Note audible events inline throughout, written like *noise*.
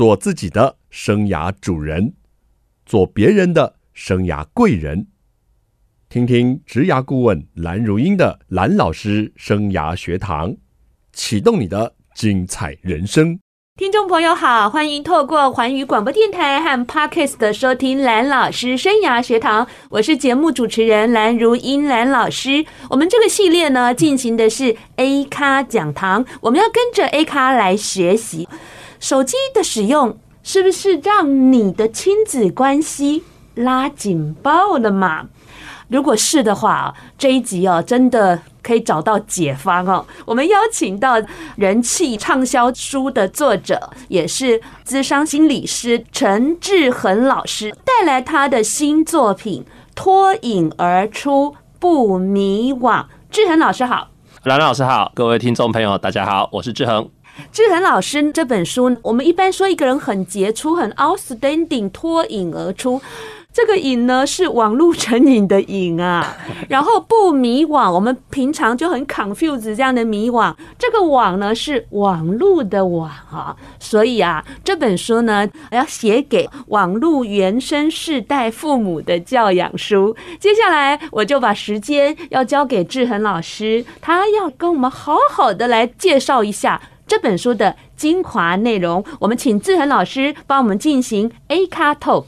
做自己的生涯主人，做别人的生涯贵人。听听职涯顾问蓝如英的蓝老师生涯学堂，启动你的精彩人生。听众朋友好，欢迎透过环宇广播电台和 Parkes 的收听蓝老师生涯学堂，我是节目主持人蓝如英蓝老师。我们这个系列呢，进行的是 A 咖讲堂，我们要跟着 A 咖来学习。手机的使用是不是让你的亲子关系拉紧爆了嘛？如果是的话，这一集哦，真的可以找到解方哦。我们邀请到人气畅销书的作者，也是资商心理师陈志恒老师，带来他的新作品《脱颖而出不迷惘》。志恒老师好，兰兰老师好，各位听众朋友大家好，我是志恒。志恒老师这本书，我们一般说一个人很杰出、很 outstanding，脱颖而出。这个瘾呢是网络成瘾的瘾啊，*laughs* 然后不迷惘，我们平常就很 confuse 这样的迷惘。这个网呢是网络的网啊，所以啊这本书呢要写给网络原生世代父母的教养书。接下来我就把时间要交给志恒老师，他要跟我们好好的来介绍一下这本书的精华内容。我们请志恒老师帮我们进行 A 咖 Talk。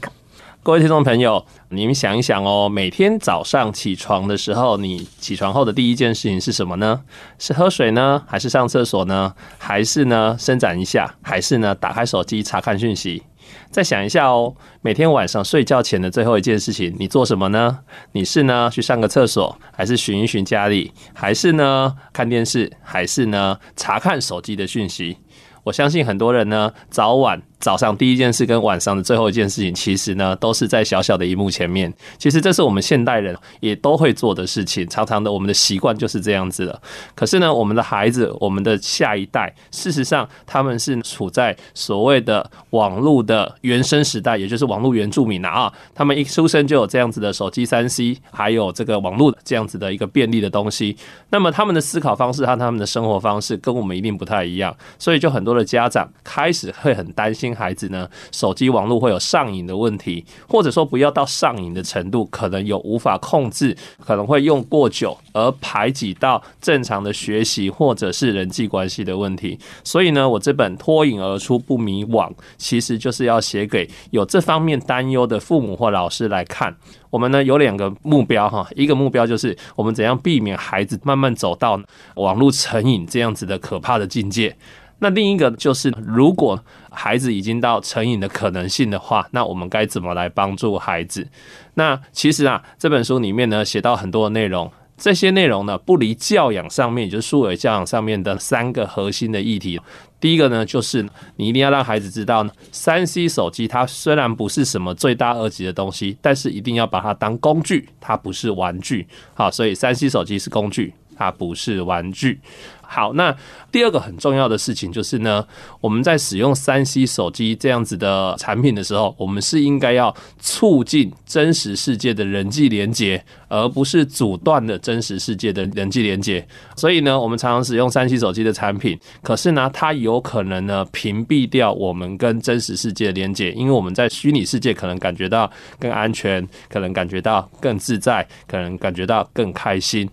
各位听众朋友，你们想一想哦，每天早上起床的时候，你起床后的第一件事情是什么呢？是喝水呢，还是上厕所呢？还是呢伸展一下？还是呢打开手机查看讯息？再想一下哦，每天晚上睡觉前的最后一件事情，你做什么呢？你是呢去上个厕所，还是寻一寻家里？还是呢看电视？还是呢查看手机的讯息？我相信很多人呢，早晚。早上第一件事跟晚上的最后一件事情，其实呢都是在小小的荧幕前面。其实这是我们现代人也都会做的事情，常常的我们的习惯就是这样子的。可是呢，我们的孩子，我们的下一代，事实上他们是处在所谓的网络的原生时代，也就是网络原住民啊。他们一出生就有这样子的手机、三 C，还有这个网络这样子的一个便利的东西。那么他们的思考方式和他们的生活方式跟我们一定不太一样，所以就很多的家长开始会很担心。孩子呢，手机网络会有上瘾的问题，或者说不要到上瘾的程度，可能有无法控制，可能会用过久而排挤到正常的学习或者是人际关系的问题。所以呢，我这本脱颖而出不迷惘，其实就是要写给有这方面担忧的父母或老师来看。我们呢有两个目标哈，一个目标就是我们怎样避免孩子慢慢走到网络成瘾这样子的可怕的境界。那另一个就是，如果孩子已经到成瘾的可能性的话，那我们该怎么来帮助孩子？那其实啊，这本书里面呢写到很多的内容，这些内容呢不离教养上面，也就是数位教养上面的三个核心的议题。第一个呢，就是你一定要让孩子知道呢，3C 手机它虽然不是什么罪大恶极的东西，但是一定要把它当工具，它不是玩具。好，所以三 C 手机是工具，它不是玩具。好，那第二个很重要的事情就是呢，我们在使用三 C 手机这样子的产品的时候，我们是应该要促进真实世界的人际连接，而不是阻断的真实世界的人际连接。所以呢，我们常常使用三 C 手机的产品，可是呢，它有可能呢屏蔽掉我们跟真实世界的连接，因为我们在虚拟世界可能感觉到更安全，可能感觉到更自在，可能感觉到更开心。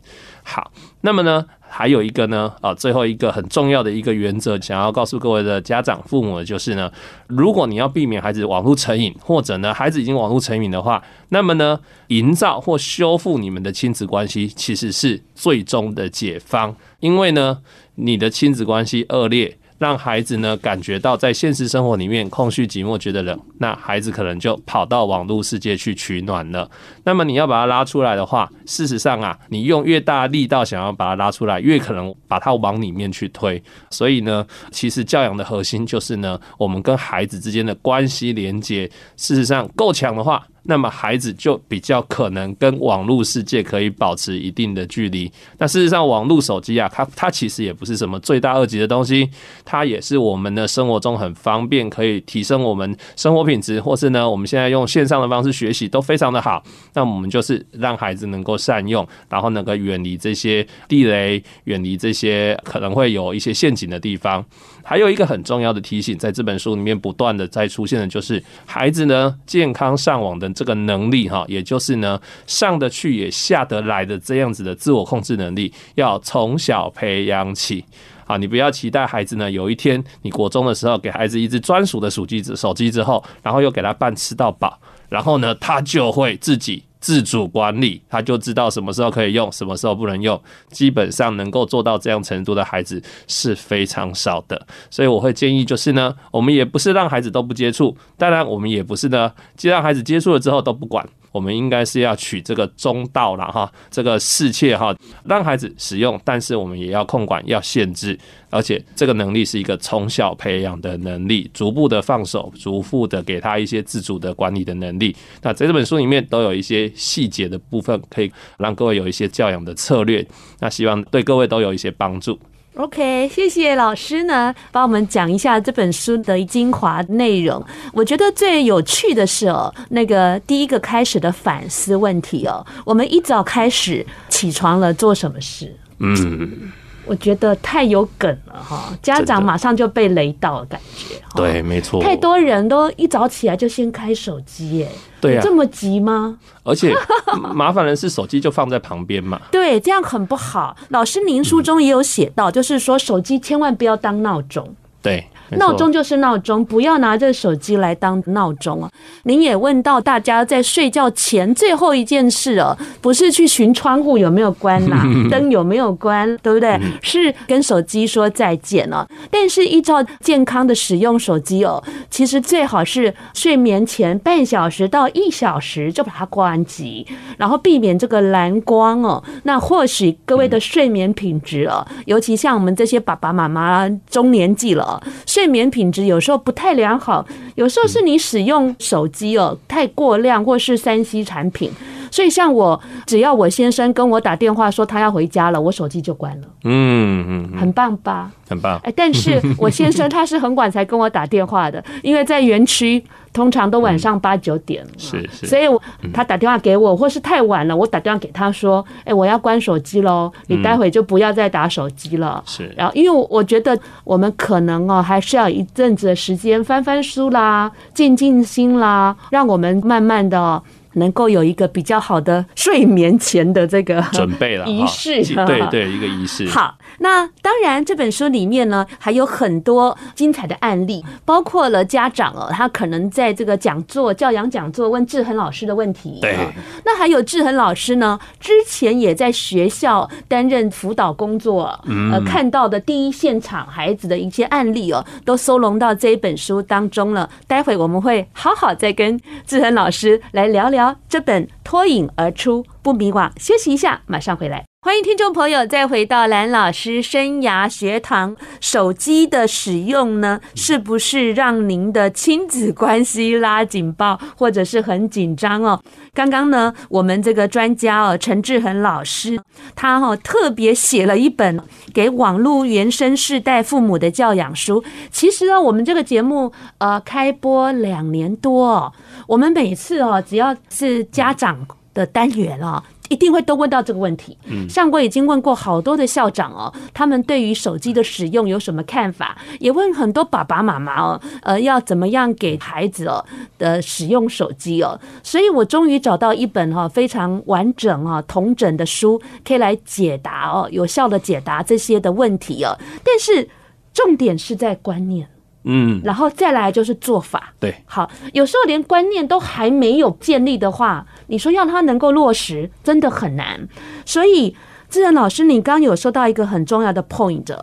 好，那么呢，还有一个呢，啊，最后一个很重要的一个原则，想要告诉各位的家长、父母的就是呢，如果你要避免孩子网络成瘾，或者呢，孩子已经网络成瘾的话，那么呢，营造或修复你们的亲子关系，其实是最终的解方，因为呢，你的亲子关系恶劣。让孩子呢感觉到在现实生活里面空虚寂寞，觉得冷，那孩子可能就跑到网络世界去取暖了。那么你要把他拉出来的话，事实上啊，你用越大力道想要把他拉出来，越可能把他往里面去推。所以呢，其实教养的核心就是呢，我们跟孩子之间的关系连接，事实上够强的话，那么孩子就比较可能跟网络世界可以保持一定的距离。那事实上，网络手机啊，它它其实也不是什么罪大恶极的东西，它也是我们的生活中很方便，可以提升我们生活品质，或是呢，我们现在用线上的方式学习都非常的好。那我们就是让孩子能够善用，然后能够远离这些地雷，远离这些可能会有一些陷阱的地方。还有一个很重要的提醒，在这本书里面不断的在出现的，就是孩子呢健康上网的这个能力哈，也就是呢上得去也下得来的这样子的自我控制能力，要从小培养起。啊，你不要期待孩子呢有一天你国中的时候给孩子一只专属的手机手机之后，然后又给他办吃到饱，然后呢他就会自己。自主管理，他就知道什么时候可以用，什么时候不能用。基本上能够做到这样程度的孩子是非常少的，所以我会建议就是呢，我们也不是让孩子都不接触，当然我们也不是呢，既让孩子接触了之后都不管。我们应该是要取这个中道了哈，这个适切哈，让孩子使用，但是我们也要控管，要限制，而且这个能力是一个从小培养的能力，逐步的放手，逐步的给他一些自主的管理的能力。那在这本书里面都有一些细节的部分，可以让各位有一些教养的策略。那希望对各位都有一些帮助。OK，谢谢老师呢，帮我们讲一下这本书的精华内容。我觉得最有趣的是哦，那个第一个开始的反思问题哦，我们一早开始起床了，做什么事？嗯。我觉得太有梗了哈，家长马上就被雷到的感觉。对，没错。太多人都一早起来就先开手机，耶。对啊，这么急吗？而且 *laughs* 麻烦的是，手机就放在旁边嘛。对，这样很不好。老师，您书中也有写到，就是说手机千万不要当闹钟。对。闹钟就是闹钟，不要拿着手机来当闹钟啊！您也问到大家在睡觉前最后一件事哦，不是去寻窗户有没有关呐、啊，*laughs* 灯有没有关，对不对？是跟手机说再见了。但是依照健康的使用手机哦，其实最好是睡眠前半小时到一小时就把它关机，然后避免这个蓝光哦。那或许各位的睡眠品质哦，尤其像我们这些爸爸妈妈中年纪了，睡睡眠品质有时候不太良好，有时候是你使用手机哦太过量，或是三 C 产品。所以像我，只要我先生跟我打电话说他要回家了，我手机就关了。嗯嗯，很棒吧？很棒。哎，但是 *laughs* 我先生他是很晚才跟我打电话的，因为在园区。通常都晚上八九点，是是，所以我他打电话给我，或是太晚了，我打电话给他说，哎，我要关手机喽，你待会就不要再打手机了。是，然后因为我觉得我们可能哦，还是要一阵子的时间翻翻书啦，静静心啦，让我们慢慢的。能够有一个比较好的睡眠前的这个准备了仪式，对对，一个仪式。好，那当然这本书里面呢还有很多精彩的案例，包括了家长哦，他可能在这个讲座、教养讲座问志恒老师的问题。对，那还有志恒老师呢，之前也在学校担任辅导工作，呃，看到的第一现场孩子的一些案例哦，都收拢到这一本书当中了。待会我们会好好再跟志恒老师来聊聊。这本脱颖而出不迷惘，休息一下，马上回来。欢迎听众朋友再回到蓝老师生涯学堂。手机的使用呢，是不是让您的亲子关系拉警报，或者是很紧张哦？刚刚呢，我们这个专家哦，陈志恒老师，他哦特别写了一本给网络原生世代父母的教养书。其实呢，我们这个节目呃开播两年多，哦我们每次哦，只要是家长的单元哦。一定会都问到这个问题。像我已经问过好多的校长哦，他们对于手机的使用有什么看法？也问很多爸爸妈妈哦，呃，要怎么样给孩子哦的使用手机哦？所以我终于找到一本哈非常完整啊同整的书，可以来解答哦，有效的解答这些的问题哦。但是重点是在观念，嗯，然后再来就是做法。对，好，有时候连观念都还没有建立的话。你说要他能够落实，真的很难。所以，志仁老师，你刚刚有说到一个很重要的 point，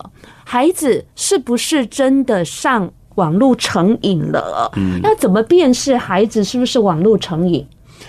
孩子是不是真的上网络成瘾了？嗯，要怎么辨识孩子是不是网络成瘾？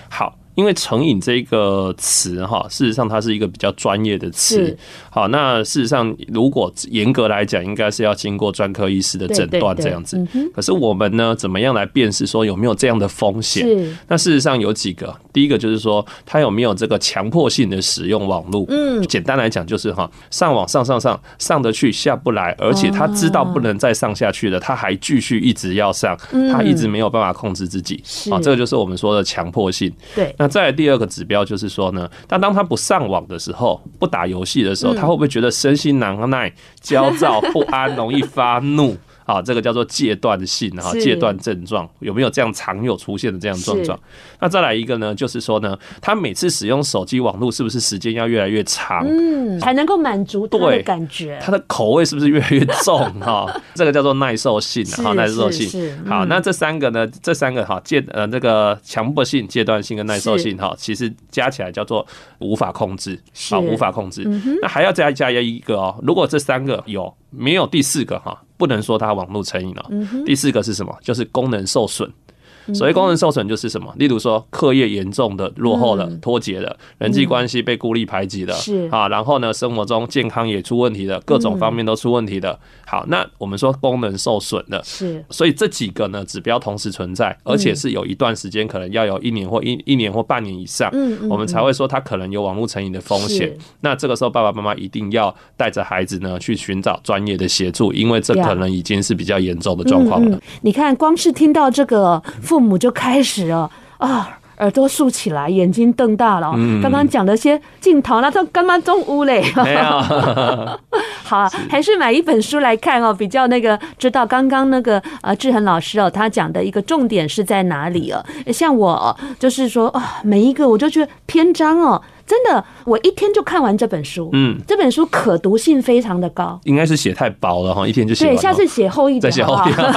好。因为成瘾这个词哈，事实上它是一个比较专业的词。好，那事实上如果严格来讲，应该是要经过专科医师的诊断这样子。可是我们呢，怎么样来辨识说有没有这样的风险？那事实上有几个，第一个就是说他有没有这个强迫性的使用网络。嗯，简单来讲就是哈，上网上上上上得去下不来，而且他知道不能再上下去了，他还继续一直要上，他一直没有办法控制自己。啊，这个就是我们说的强迫性。对。那再来第二个指标就是说呢，但当他不上网的时候，不打游戏的时候，他会不会觉得身心难耐、焦躁不安、容易发怒？啊，这个叫做戒断性哈，戒断症状有没有这样常有出现的这样症状？那再来一个呢，就是说呢，他每次使用手机网络是不是时间要越来越长，嗯，才能够满足他的感觉？他的口味是不是越来越重哈？*laughs* 这个叫做耐受性哈，耐受性。好，那这三个呢，这三个哈戒呃这个强迫性、戒断性跟耐受性哈，其实加起来叫做无法控制，好，无法控制。那还要再加一个哦，如果这三个有。没有第四个哈，不能说它网络成瘾了。第四个是什么？就是功能受损。所谓功能受损就是什么？例如说课业严重的落后了、脱节了，人际关系被孤立排挤了，是。啊，然后呢，生活中健康也出问题了，各种方面都出问题的。好，那我们说功能受损的，是，所以这几个呢指标同时存在，而且是有一段时间，可能要有一年或一一年或半年以上，我们才会说他可能有网络成瘾的风险。那这个时候爸爸妈妈一定要带着孩子呢去寻找专业的协助，因为这可能已经是比较严重的状况了。你看，光是听到这个父母就开始哦啊，耳朵竖起来，眼睛瞪大了。刚刚讲的些镜头，那都干嘛中屋嘞？*laughs* 好，还是买一本书来看哦，比较那个知道刚刚那个呃志恒老师哦，他讲的一个重点是在哪里哦？像我就是说啊，每一个我就觉得篇章哦。真的，我一天就看完这本书。嗯，这本书可读性非常的高。应该是写太薄了哈，一天就写完。对，下次写厚一点。再写厚一点。*laughs*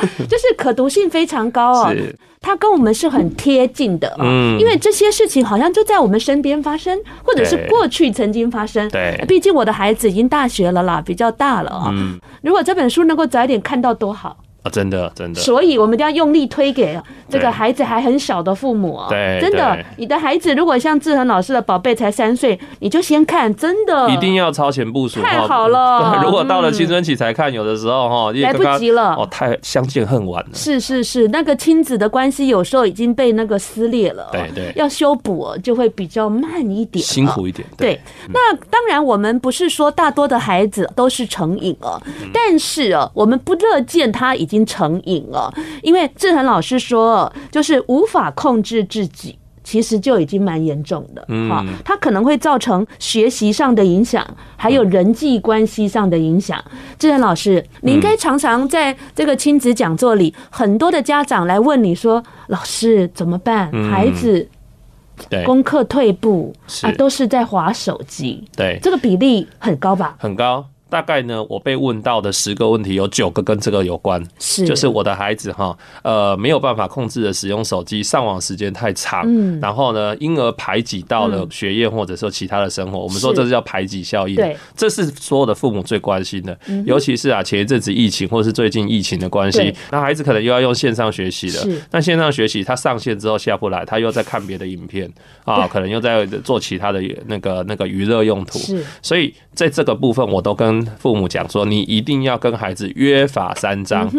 *laughs* 就是可读性非常高哦。它跟我们是很贴近的。嗯。因为这些事情好像就在我们身边发生，或者是过去曾经发生。对。毕竟我的孩子已经大学了啦，比较大了啊。嗯。如果这本书能够早一点看到多好。啊，真的，真的，所以我们一定要用力推给这个孩子还很小的父母。对，真的，你的孩子如果像志恒老师的宝贝才三岁，你就先看，真的，一定要超前部署，太好了。如果到了青春期才看，有的时候哈，来不及了，哦，太相见恨晚了。是是是，那个亲子的关系有时候已经被那个撕裂了，对对，要修补就会比较慢一点，辛苦一点。对，那当然我们不是说大多的孩子都是成瘾了，但是啊，我们不乐见他已经成瘾。了，因为志恒老师说，就是无法控制自己，其实就已经蛮严重的。哈，他可能会造成学习上的影响，还有人际关系上的影响。志恒老师，你应该常常在这个亲子讲座里，很多的家长来问你说：“老师怎么办？孩子功课退步啊，都是在划手机。”对，这个比例很高吧？很高。大概呢，我被问到的十个问题有九个跟这个有关，是。就是我的孩子哈，呃，没有办法控制的使用手机，上网时间太长，嗯，然后呢，因而排挤到了学业或者说其他的生活，我们说这是叫排挤效应，对，这是所有的父母最关心的，尤其是啊，前一阵子疫情或者是最近疫情的关系，那孩子可能又要用线上学习了，那线上学习他上线之后下不来，他又在看别的影片啊，可能又在做其他的那个那个娱乐用途，是，所以在这个部分我都跟父母讲说，你一定要跟孩子约法三章。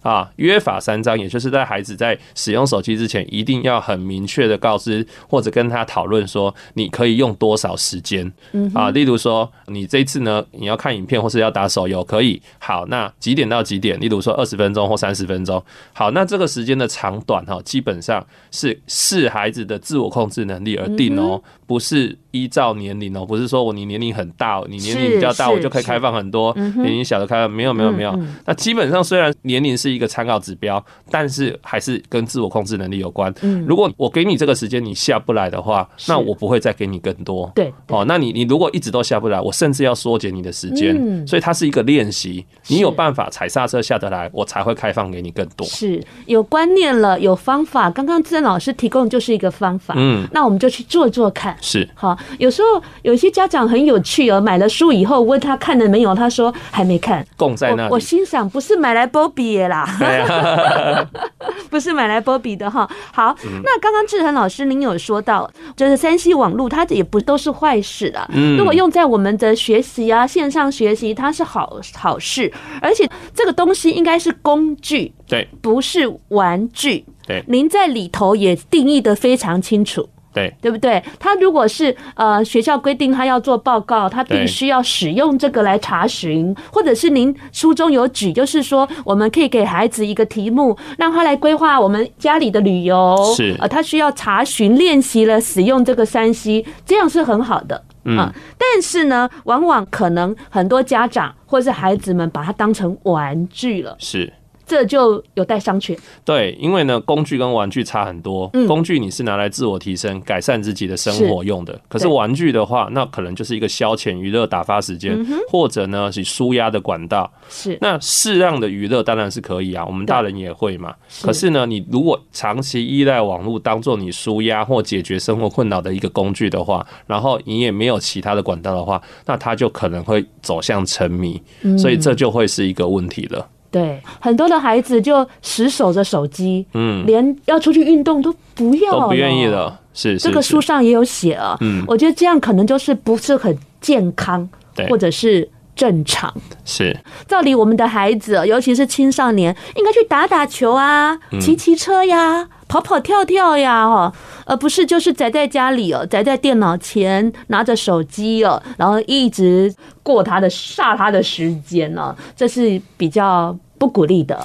啊，约法三章，也就是在孩子在使用手机之前，一定要很明确的告知或者跟他讨论说，你可以用多少时间。啊，例如说，你这次呢，你要看影片或是要打手游，可以。好，那几点到几点？例如说二十分钟或三十分钟。好，那这个时间的长短哈，基本上是视孩子的自我控制能力而定哦，不是依照年龄哦，不是说我你年龄很大，你年龄比较大，我就可以开放很多，年龄小的开放没有没有没有。那基本上虽然年龄是。一个参考指标，但是还是跟自我控制能力有关。如果我给你这个时间，你下不来的话，那我不会再给你更多。对，哦，那你你如果一直都下不来，我甚至要缩减你的时间。所以它是一个练习，你有办法踩刹车下得来，我才会开放给你更多。是有观念了，有方法。刚刚志恒老师提供就是一个方法，嗯，那我们就去做做看。是好，有时候有些家长很有趣哦，买了书以后问他看了没有，他说还没看，供在那里。我心想，不是买来波比啦。*laughs* *laughs* 不是买来波比的哈。好，那刚刚志恒老师您有说到，就是三 C 网络，它也不都是坏事的。嗯，如果用在我们的学习啊，线上学习，它是好好事，而且这个东西应该是工具，对，不是玩具。对，您在里头也定义的非常清楚。对，对不对？他如果是呃学校规定他要做报告，他必须要使用这个来查询，或者是您书中有举，就是说我们可以给孩子一个题目，让他来规划我们家里的旅游，是呃，他需要查询练习了使用这个 3C，这样是很好的啊。嗯，但是呢，往往可能很多家长或是孩子们把它当成玩具了，是。这就有待商榷。对，因为呢，工具跟玩具差很多。嗯，工具你是拿来自我提升、改善自己的生活用的。可是玩具的话，那可能就是一个消遣、娱乐、打发时间，或者呢是舒压的管道。是。那适量的娱乐当然是可以啊，我们大人也会嘛。可是呢，你如果长期依赖网络当做你舒压或解决生活困扰的一个工具的话，然后你也没有其他的管道的话，那它就可能会走向沉迷。所以这就会是一个问题了。对，很多的孩子就死守着手机，嗯，连要出去运动都不要了，都不愿意了。是，这个书上也有写啊。嗯，我觉得这样可能就是不是很健康，对，或者是正常。是，照理我们的孩子，尤其是青少年，应该去打打球啊，骑骑车呀。跑跑跳跳呀，哦，而不是就是宅在家里哦，宅在电脑前拿着手机哦，然后一直过他的煞他的时间呢，这是比较不鼓励的。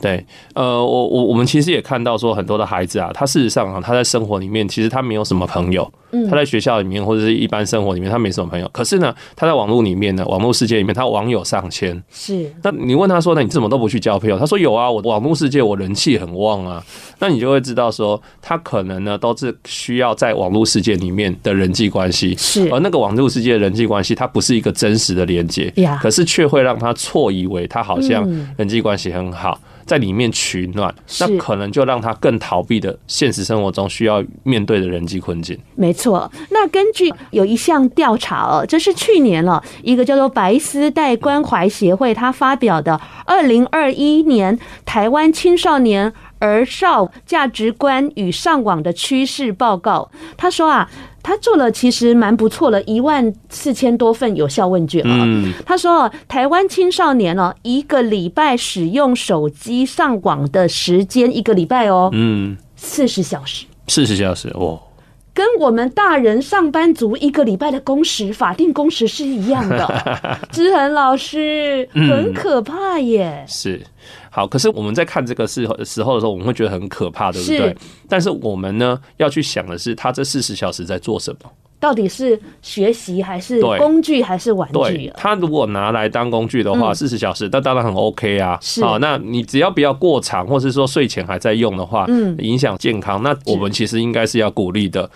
对，呃，我我我们其实也看到说，很多的孩子啊，他事实上啊，他在生活里面其实他没有什么朋友，他在学校里面或者是一般生活里面他没什么朋友，可是呢，他在网络里面呢，网络世界里面他网友上千，是。那你问他说，呢你怎么都不去交朋友？他说有啊，我网络世界我人气很旺啊。那你就会知道说，他可能呢都是需要在网络世界里面的人际关系，是。而那个网络世界的人际关系，它不是一个真实的连接，可是却会让他错以为他好像人际关系很好。在里面取暖，那可能就让他更逃避的现实生活中需要面对的人际困境。没错，那根据有一项调查哦，这是去年了一个叫做白丝带关怀协会他发表的二零二一年台湾青少年儿少价值观与上网的趋势报告。他说啊。他做了其实蛮不错了，一万四千多份有效问卷啊。他说，台湾青少年哦，一个礼拜使用手机上网的时间，一个礼拜哦，嗯，四十小时，四十小时哦，跟我们大人上班族一个礼拜的工时，法定工时是一样的。*laughs* 志恒老师，很可怕耶，是。好，可是我们在看这个时候时候的时候，我们会觉得很可怕，对不对？但是我们呢，要去想的是，他这四十小时在做什么？到底是学习还是工具还是玩具？对，他如果拿来当工具的话，四十小时，那当然很 OK 啊。好，那你只要不要过长，或是说睡前还在用的话，嗯影响健康，那我们其实应该是要鼓励的。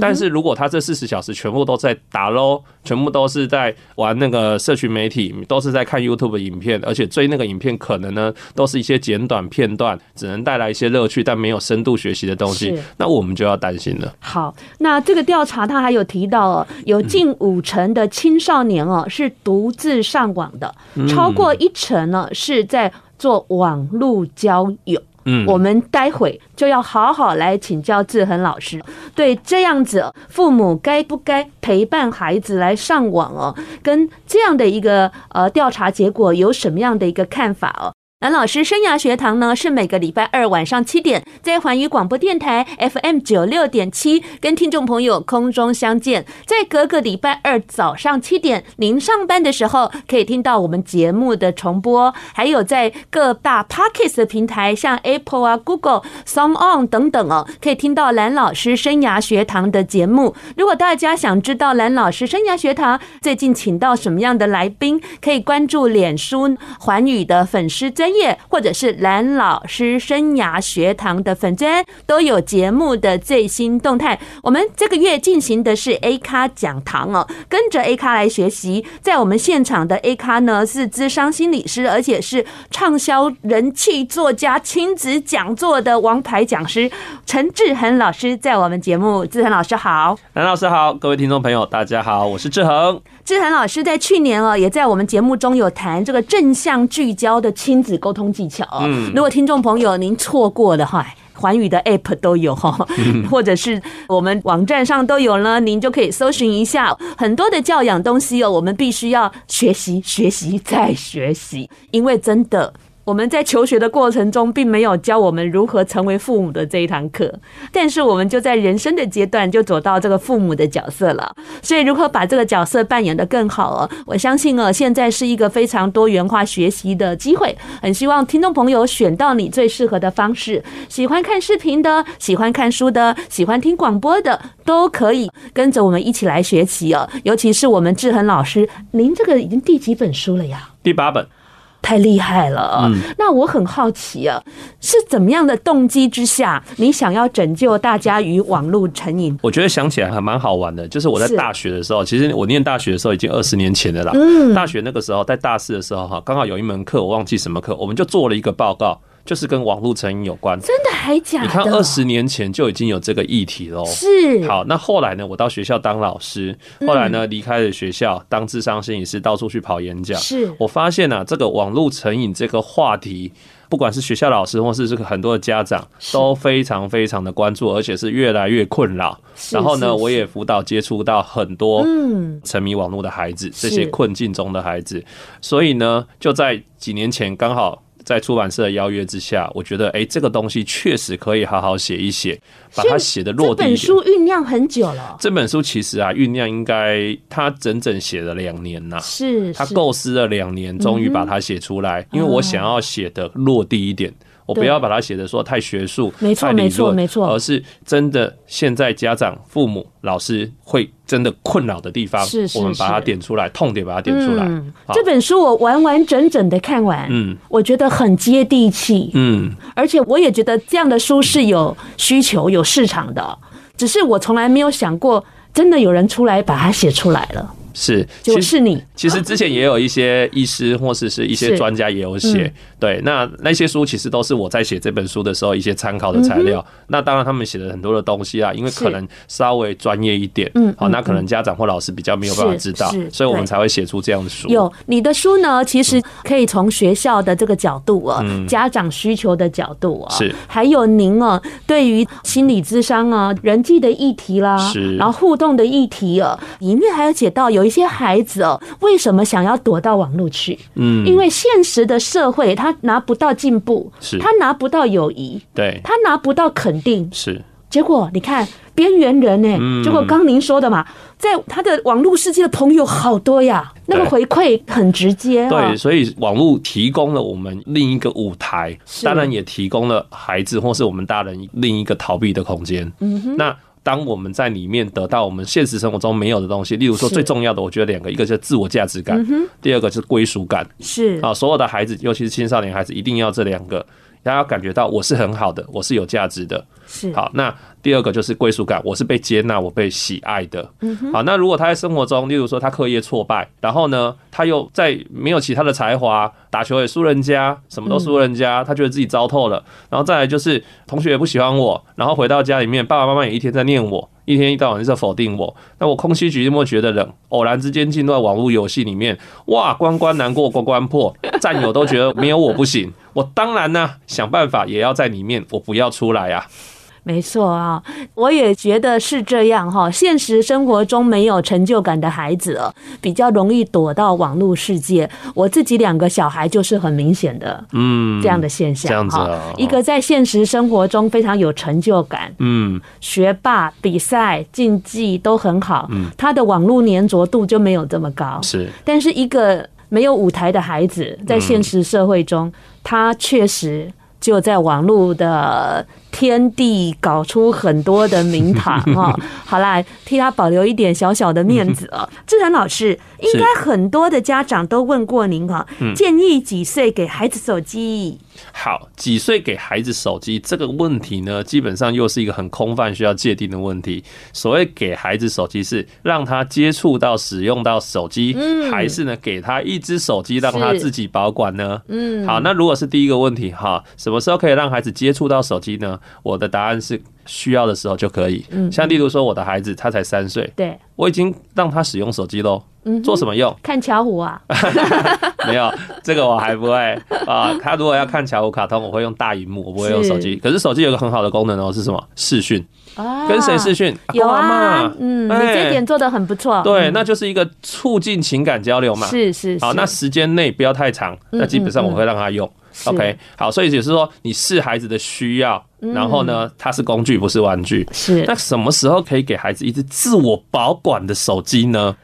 但是如果他这四十小时全部都在打喽，全部都是在玩那个社群媒体，都是在看 YouTube 影片，而且追那个影片可能呢都是一些简短片段，只能带来一些乐趣，但没有深度学习的东西，那我们就要担心了。好，那这个调查他还有提到哦，有近五成的青少年哦是独自上网的，超过一成呢是在做网络交友。我们待会就要好好来请教志恒老师，对这样子父母该不该陪伴孩子来上网哦，跟这样的一个呃调查结果有什么样的一个看法哦？蓝老师生涯学堂呢，是每个礼拜二晚上七点在环宇广播电台 FM 九六点七跟听众朋友空中相见，在隔个礼拜二早上七点您上班的时候可以听到我们节目的重播，还有在各大 Podcast 的平台，像 Apple 啊、Google、Song On 等等哦，可以听到蓝老师生涯学堂的节目。如果大家想知道蓝老师生涯学堂最近请到什么样的来宾，可以关注脸书环宇的粉丝专专业或者是蓝老师生涯学堂的粉专都有节目的最新动态。我们这个月进行的是 A 咖讲堂哦，跟着 A 咖来学习。在我们现场的 A 咖呢是资商心理师，而且是畅销人气作家、亲子讲座的王牌讲师陈志恒老师，在我们节目。志恒老师好，蓝老师好，各位听众朋友大家好，我是志恒。志恒老师在去年哦，也在我们节目中有谈这个正向聚焦的亲子沟通技巧。嗯，如果听众朋友您错过的话，环宇的 App 都有哈，*laughs* 或者是我们网站上都有呢，您就可以搜寻一下很多的教养东西哦。我们必须要学习、学习再学习，因为真的。我们在求学的过程中，并没有教我们如何成为父母的这一堂课，但是我们就在人生的阶段就走到这个父母的角色了。所以，如何把这个角色扮演得更好哦？我相信哦，现在是一个非常多元化学习的机会。很希望听众朋友选到你最适合的方式，喜欢看视频的，喜欢看书的，喜欢听广播的，都可以跟着我们一起来学习哦。尤其是我们志恒老师，您这个已经第几本书了呀？第八本。太厉害了！嗯，那我很好奇啊，是怎么样的动机之下，你想要拯救大家于网络成瘾？我觉得想起来还蛮好玩的，就是我在大学的时候，其实我念大学的时候已经二十年前了啦。嗯，大学那个时候在大四的时候哈，刚好有一门课我忘记什么课，我们就做了一个报告。就是跟网络成瘾有关，真的还假的？你看，二十年前就已经有这个议题喽。是。好，那后来呢？我到学校当老师，后来呢离开了学校，当智商心理师，到处去跑演讲。是。我发现啊，这个网络成瘾这个话题，不管是学校老师或是这个很多的家长，都非常非常的关注，而且是越来越困扰。然后呢，我也辅导接触到很多嗯沉迷网络的孩子，这些困境中的孩子。所以呢，就在几年前刚好。在出版社的邀约之下，我觉得哎、欸，这个东西确实可以好好写一写，把它写的落地。这本书酝酿很久了。这本书其实啊，酝酿应该他整整写了两年呐。是。他构思了两年，终于把它写出来。因为我想要写的落地一点。我不要把它写的说太学术，没错没错没错，而是真的现在家长、父母、老师会真的困扰的地方，是我们把它点出来，痛点把它点出来。这本书我完完整整的看完，嗯，我觉得很接地气，嗯，而且我也觉得这样的书是有需求、有市场的，只是我从来没有想过，真的有人出来把它写出来了。是，就是你。其实之前也有一些医师或者是一些专家也有写，对，那那些书其实都是我在写这本书的时候一些参考的材料。那当然他们写了很多的东西啊，因为可能稍微专业一点，嗯，好，那可能家长或老师比较没有办法知道，所以我们才会写出这样的书。有你的书呢，其实可以从学校的这个角度啊，家长需求的角度啊，是，还有您啊，对于心理智商啊、人际的议题啦，是，然后互动的议题啊，里面还有写到有。一些孩子哦，为什么想要躲到网络去？嗯，因为现实的社会他拿不到进步，是，他拿不到友谊，对，他拿不到肯定，是。结果你看边缘人呢？结果刚您说的嘛，在他的网络世界的朋友好多呀，那个回馈很直接。对，所以网络提供了我们另一个舞台，当然也提供了孩子或是我们大人另一个逃避的空间。嗯哼，那。当我们在里面得到我们现实生活中没有的东西，例如说最重要的，我觉得两个，一个是自我价值感，第二个是归属感。是。啊，所有的孩子，尤其是青少年孩子，一定要这两个，大家感觉到我是很好的，我是有价值的。是好，那第二个就是归属感，我是被接纳，我被喜爱的。嗯。好，那如果他在生活中，例如说他课业挫败，然后呢，他又在没有其他的才华，打球也输人家，什么都输人家，他觉得自己糟透了。然后再来就是同学也不喜欢我，然后回到家里面，爸爸妈妈也一天在念我，一天一到晚就在否定我，那我空虚寂寞觉得冷，偶然之间进入到网络游戏里面，哇，关关难过关关破，战友都觉得没有我不行，我当然呢想办法也要在里面，我不要出来啊。没错啊，我也觉得是这样哈。现实生活中没有成就感的孩子，比较容易躲到网络世界。我自己两个小孩就是很明显的，嗯，这样的现象。这样子，一个在现实生活中非常有成就感，嗯，学霸、比赛、竞技都很好，嗯，他的网络粘着度就没有这么高。是，但是一个没有舞台的孩子，在现实社会中，他确实。就在网络的天地搞出很多的名堂哈，*laughs* 好啦，替他保留一点小小的面子啊。志成老师，应该很多的家长都问过您哈，建议几岁给孩子手机？好，几岁给孩子手机这个问题呢，基本上又是一个很空泛需要界定的问题。所谓给孩子手机，是让他接触到、使用到手机，还是呢给他一只手机让他自己保管呢？嗯，好，那如果是第一个问题，哈，什么时候可以让孩子接触到手机呢？我的答案是需要的时候就可以。嗯，像例如说我的孩子他才三岁，对，我已经让他使用手机喽。做什么用？看巧虎啊？*laughs* *laughs* 没有，这个我还不会啊。他如果要看巧虎卡通，我会用大荧幕，我不会用手机。可是手机有个很好的功能哦，是什么？视讯。跟谁视讯？有啊，嗯，你这点做得很不错。对，那就是一个促进情感交流嘛。是是。好，那时间内不要太长，那基本上我会让他用。OK，好，所以也是说，你是孩子的需要，然后呢，它是工具，不是玩具。是。那什么时候可以给孩子一只自我保管的手机呢？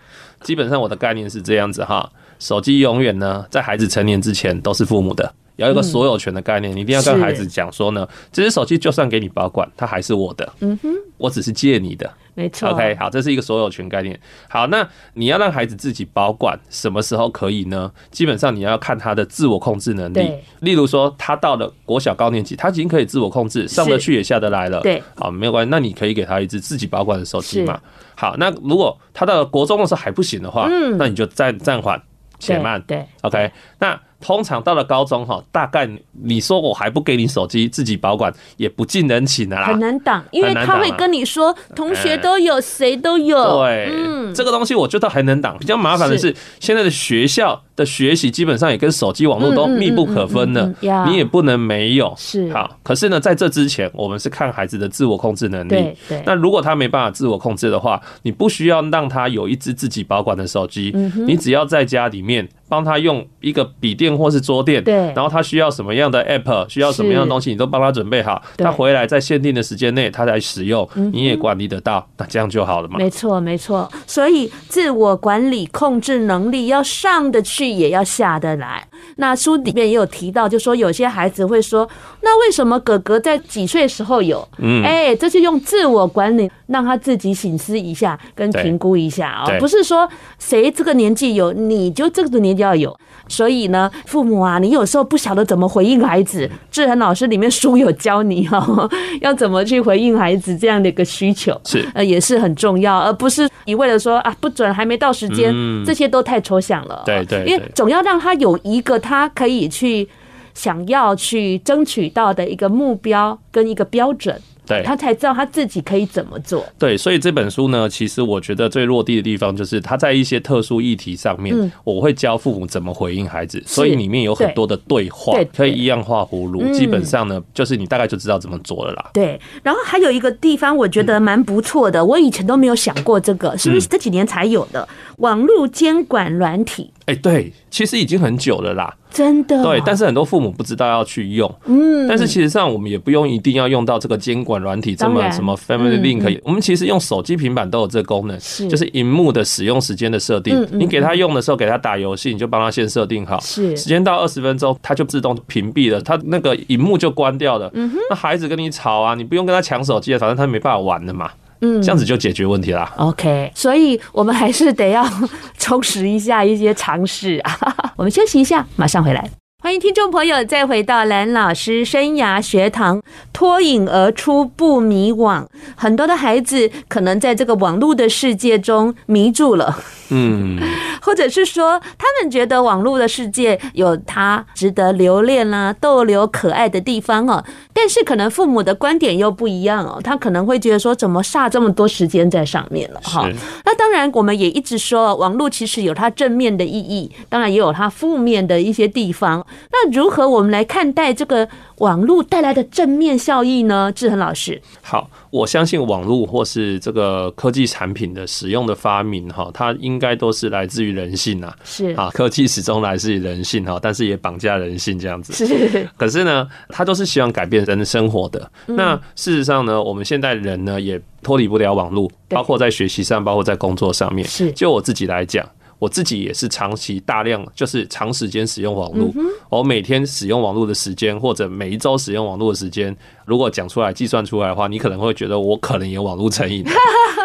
基本上我的概念是这样子哈，手机永远呢，在孩子成年之前都是父母的，有一个所有权的概念，你一定要跟孩子讲说呢，这只手机就算给你保管，它还是我的，嗯哼，我只是借你的，没错。OK，好，这是一个所有权概念。好，那你要让孩子自己保管，什么时候可以呢？基本上你要看他的自我控制能力。例如说，他到了国小高年级，他已经可以自我控制，上得去也下得来了。对，好，没有关系，那你可以给他一支自己保管的手机嘛。好，那如果他到了国中的时候还不行的话，嗯，那你就暂暂缓且慢，对，OK，那。通常到了高中哈，大概你说我还不给你手机自己保管，也不近人情的啦。很难挡，因为他会跟你说，同学都有，谁都有。对，这个东西我觉得还能挡。比较麻烦的是，现在的学校的学习基本上也跟手机网络都密不可分的，你也不能没有。是好，可是呢，在这之前，我们是看孩子的自我控制能力。对对。那如果他没办法自我控制的话，你不需要让他有一只自己保管的手机，你只要在家里面。帮他用一个笔电或是桌垫，对，然后他需要什么样的 app，需要什么样的东西，你都帮他准备好。他回来在限定的时间内，他来使用，你也管理得到，那这样就好了嘛。没错，没错。所以自我管理控制能力要上得去，也要下得来。那书里面也有提到，就说有些孩子会说，那为什么哥哥在几岁时候有？嗯，哎，这就用自我管理，让他自己省思一下，跟评估一下啊，不是说谁这个年纪有，你就这个年纪要有。所以呢，父母啊，你有时候不晓得怎么回应孩子，志恒老师里面书有教你哦，*laughs* 要怎么去回应孩子这样的一个需求，是呃也是很重要，而不是一味的说啊不准，还没到时间，这些都太抽象了。对对，因为总要让他有一个他可以去想要去争取到的一个目标跟一个标准。对，他才知道他自己可以怎么做。对，所以这本书呢，其实我觉得最落地的地方就是他在一些特殊议题上面，我会教父母怎么回应孩子。所以里面有很多的对话，可以一样画葫芦。基本上呢，就是你大概就知道怎么做了啦。对，然后还有一个地方我觉得蛮不错的，我以前都没有想过这个，是不是这几年才有的网络监管软体？哎，对，其实已经很久了啦。真的？对，但是很多父母不知道要去用，嗯，但是其实上我们也不用一定要用到这个监管软体这么什么 Family Link，我们其实用手机、平板都有这个功能，是。就是荧幕的使用时间的设定，你给他用的时候，给他打游戏，你就帮他先设定好，是。时间到二十分钟，他就自动屏蔽了，他那个荧幕就关掉了。嗯哼，那孩子跟你吵啊，你不用跟他抢手机啊，反正他没办法玩的嘛，嗯，这样子就解决问题啦。OK，所以我们还是得要 *laughs* 充实一下一些常识啊。*laughs* 我们休息一下，马上回来。欢迎听众朋友再回到蓝老师生涯学堂，脱颖而出不迷惘。很多的孩子可能在这个网络的世界中迷住了，嗯，*laughs* 或者是说他们觉得网络的世界有他值得留恋啦、逗留可爱的地方哦。但是可能父母的观点又不一样哦，他可能会觉得说，怎么煞这么多时间在上面了哈？那当然，我们也一直说，网络其实有它正面的意义，当然也有它负面的一些地方。那如何我们来看待这个网络带来的正面效益呢？志恒老师，好，我相信网络或是这个科技产品的使用的发明，哈，它应该都是来自于人性啊。是啊，科技始终来自于人性哈，但是也绑架人性这样子。是，可是呢，它都是希望改变人的生活的。那事实上呢，我们现代人呢也脱离不了网络，包括在学习上，包括在工作上面。是，就我自己来讲。我自己也是长期大量，就是长时间使用网络。我每天使用网络的时间，或者每一周使用网络的时间，如果讲出来计算出来的话，你可能会觉得我可能有网络成瘾。*laughs*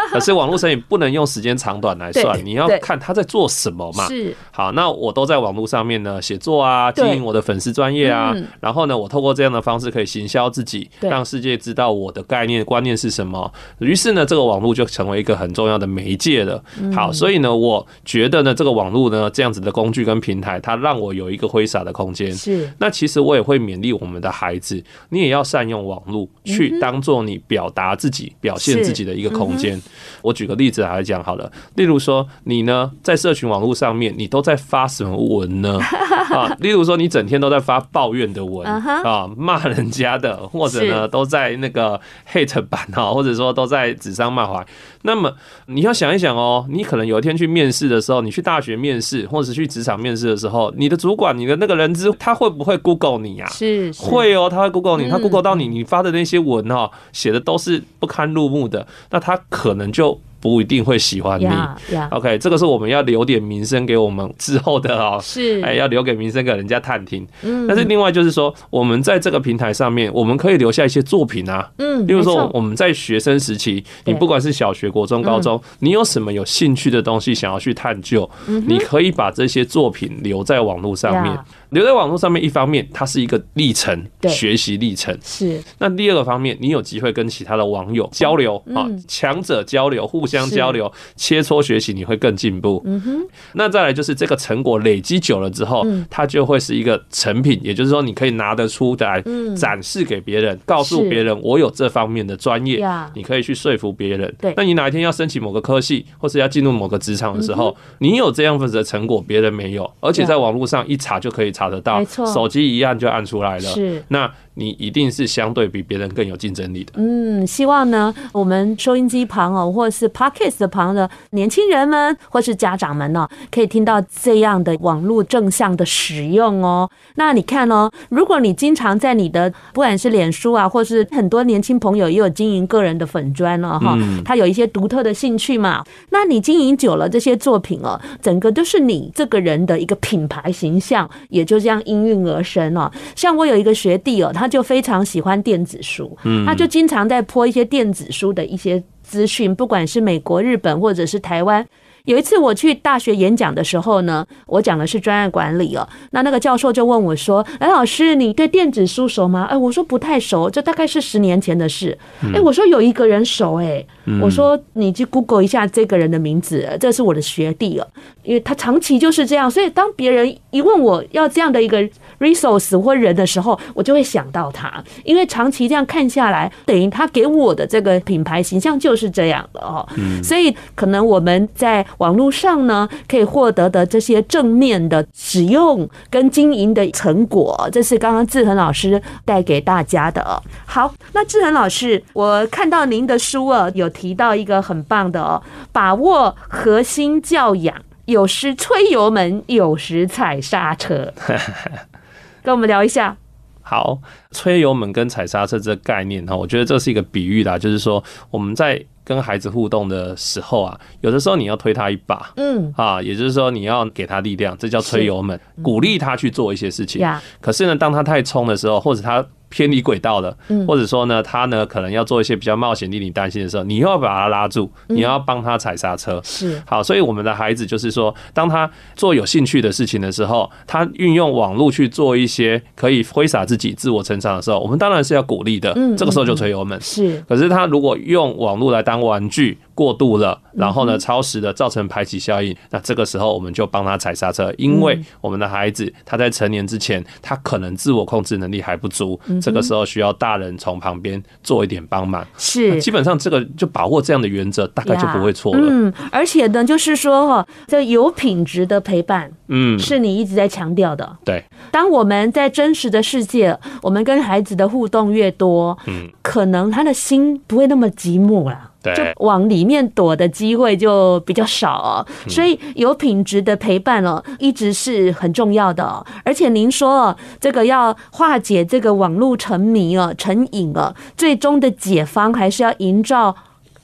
*laughs* 可是网络成瘾不能用时间长短来算，你要看他在做什么嘛。是。好，那我都在网络上面呢写作啊，经营我的粉丝专业啊，然后呢，我透过这样的方式可以行销自己，让世界知道我的概念观念是什么。于是呢，这个网络就成为一个很重要的媒介了。好，所以呢，我觉得呢，这个网络呢，这样子的工具跟平台，它让我有一个挥洒的空间。是。那其实我也会勉励我们的孩子，你也要善用网络去当做你表达自己、表现自己的一个空间。我举个例子来讲好了，例如说你呢，在社群网络上面，你都在发什么文呢？啊，例如说你整天都在发抱怨的文啊，骂人家的，或者呢都在那个 hate 版啊，或者说都在指桑骂槐。那么你要想一想哦，你可能有一天去面试的时候，你去大学面试，或者是去职场面试的时候，你的主管、你的那个人资，他会不会 Google 你啊？是，会哦，他会 Google 你，他 Google 到你，你发的那些文哈，写的都是不堪入目的，那他可能就。不一定会喜欢你。OK，这个是我们要留点名声给我们之后的哦，是。哎，要留给名声给人家探听。嗯，但是另外就是说，我们在这个平台上面，我们可以留下一些作品啊。嗯，比如说我们在学生时期，你不管是小学、国中、高中，你有什么有兴趣的东西想要去探究，你可以把这些作品留在网络上面。留在网络上面，一方面它是一个历程，学习历程是。那第二个方面，你有机会跟其他的网友交流啊，强者交流，互相交流，切磋学习，你会更进步。嗯哼。那再来就是这个成果累积久了之后，它就会是一个成品，也就是说你可以拿得出来展示给别人，告诉别人我有这方面的专业，你可以去说服别人。对。那你哪一天要申请某个科系，或是要进入某个职场的时候，你有这样子的成果，别人没有，而且在网络上一查就可以。查得到，没错手机一按就按出来了。是，那。你一定是相对比别人更有竞争力的。嗯，希望呢，我们收音机旁哦，或者是 Podcast 旁的年轻人们，或是家长们呢，可以听到这样的网络正向的使用哦。那你看哦，如果你经常在你的不管是脸书啊，或是很多年轻朋友也有经营个人的粉砖了哈，他有一些独特的兴趣嘛，那你经营久了，这些作品哦，整个都是你这个人的一个品牌形象，也就这样应运而生哦。像我有一个学弟哦，他。就非常喜欢电子书，他就经常在 po 一些电子书的一些资讯，不管是美国、日本或者是台湾。有一次我去大学演讲的时候呢，我讲的是专案管理哦。那那个教授就问我说：“哎，老师，你对电子书熟吗？”哎，我说不太熟，这大概是十年前的事。哎，我说有一个人熟，哎，我说你去 Google 一下这个人的名字，这是我的学弟哦，因为他长期就是这样，所以当别人一问我要这样的一个 resource 或人的时候，我就会想到他，因为长期这样看下来，等于他给我的这个品牌形象就是这样的哦。所以可能我们在网络上呢，可以获得的这些正面的使用跟经营的成果，这是刚刚志恒老师带给大家的。好，那志恒老师，我看到您的书啊，有提到一个很棒的哦，把握核心教养，有时吹油门，有时踩刹车，*laughs* 跟我们聊一下。好，吹油门跟踩刹车这个概念哈，我觉得这是一个比喻啦，就是说我们在。跟孩子互动的时候啊，有的时候你要推他一把，嗯啊，也就是说你要给他力量，这叫推油门，鼓励他去做一些事情。可是呢，当他太冲的时候，或者他。偏离轨道了，或者说呢，他呢可能要做一些比较冒险、令你担心的时候，你又要把他拉住，你要帮他踩刹车。是好，所以我们的孩子就是说，当他做有兴趣的事情的时候，他运用网络去做一些可以挥洒自己、自我成长的时候，我们当然是要鼓励的。嗯，这个时候就推油门。是，可是他如果用网络来当玩具。过度了，然后呢，超时的造成排挤效应。那这个时候，我们就帮他踩刹车，因为我们的孩子他在成年之前，他可能自我控制能力还不足。这个时候需要大人从旁边做一点帮忙。是，基本上这个就把握这样的原则，大概就不会错了。嗯，而且呢，就是说哈，这有品质的陪伴，嗯，是你一直在强调的。对，当我们在真实的世界，我们跟孩子的互动越多，嗯，可能他的心不会那么寂寞了。就往里面躲的机会就比较少哦，所以有品质的陪伴哦，一直是很重要的哦。而且您说哦，这个要化解这个网络沉迷哦、成瘾哦，最终的解方还是要营造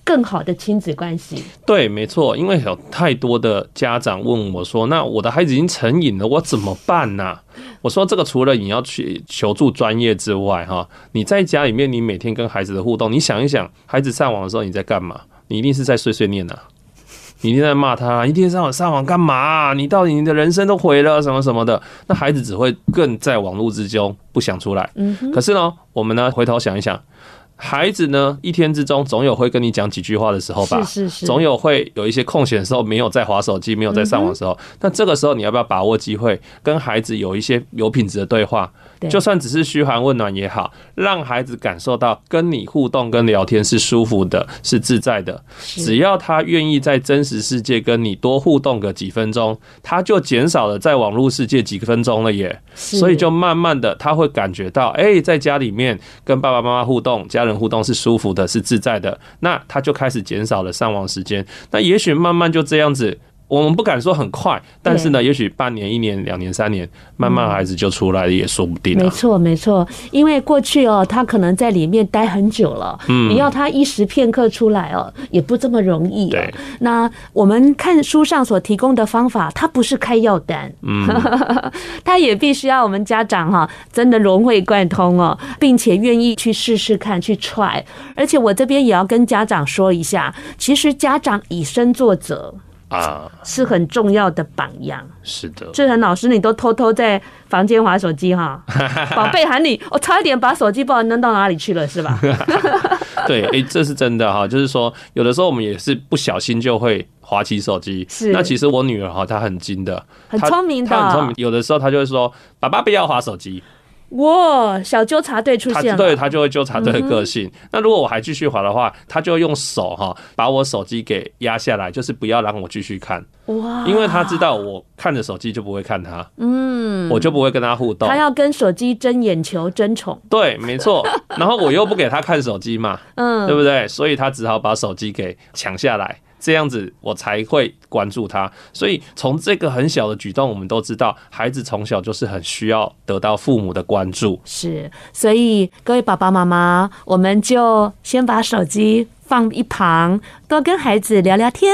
更好的亲子关系。对，没错，因为有太多的家长问我说：“那我的孩子已经成瘾了，我怎么办呢？”我说这个除了你要去求助专业之外，哈，你在家里面，你每天跟孩子的互动，你想一想，孩子上网的时候你在干嘛？你一定是在碎碎念呐、啊，你一定在骂他，一天上网上网干嘛、啊？你到底你的人生都毁了什么什么的？那孩子只会更在网络之中不想出来。嗯，可是呢，我们呢回头想一想。孩子呢，一天之中总有会跟你讲几句话的时候吧，是是是，总有会有一些空闲的时候，没有在划手机，没有在上网的时候，那这个时候你要不要把握机会，跟孩子有一些有品质的对话？就算只是嘘寒问暖也好，让孩子感受到跟你互动、跟聊天是舒服的、是自在的。只要他愿意在真实世界跟你多互动个几分钟，他就减少了在网络世界几分钟了耶。所以就慢慢的他会感觉到，哎，在家里面跟爸爸妈妈互动、家人互动是舒服的、是自在的，那他就开始减少了上网时间。那也许慢慢就这样子。我们不敢说很快，但是呢，也许半年、一年、两年、三年，慢慢孩子就出来了，也说不定。没错，没错，因为过去哦，他可能在里面待很久了，嗯，你要他一时片刻出来哦，也不这么容易。对，那我们看书上所提供的方法，它不是开药单，嗯，*laughs* 他也必须要我们家长哈，真的融会贯通哦，并且愿意去试试看，去 try。而且我这边也要跟家长说一下，其实家长以身作则。啊，是很重要的榜样。是的，志恒老师，你都偷偷在房间划手机哈，*laughs* 宝贝喊你，我差一点把手机不知道扔到哪里去了，是吧？*laughs* 对，哎、欸，这是真的哈，就是说，有的时候我们也是不小心就会滑起手机。是，那其实我女儿哈，她很精的，很聪明的，她很聪明。有的时候她就会说：“爸爸不要滑手机。”哇，小纠察队出现了，对，他就会纠察队的个性。那如果我还继续滑的话，他就用手哈把我手机给压下来，就是不要让我继续看。哇，因为他知道我看着手机就不会看他，嗯，我就不会跟他互动。他要跟手机争眼球、争宠。对，没错。*laughs* 然后我又不给他看手机嘛，嗯，对不对？所以他只好把手机给抢下来。这样子我才会关注他，所以从这个很小的举动，我们都知道，孩子从小就是很需要得到父母的关注。是，所以各位爸爸妈妈，我们就先把手机放一旁，多跟孩子聊聊天。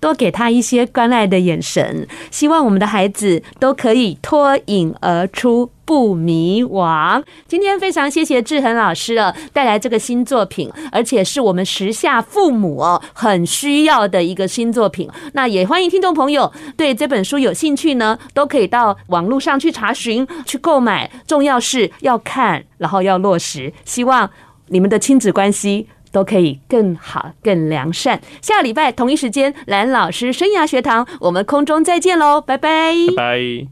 多给他一些关爱的眼神，希望我们的孩子都可以脱颖而出，不迷惘。今天非常谢谢志恒老师了，带来这个新作品，而且是我们时下父母哦很需要的一个新作品。那也欢迎听众朋友对这本书有兴趣呢，都可以到网络上去查询、去购买。重要是要看，然后要落实。希望你们的亲子关系。都可以更好、更良善。下礼拜同一时间，蓝老师生涯学堂，我们空中再见喽，拜拜，拜拜。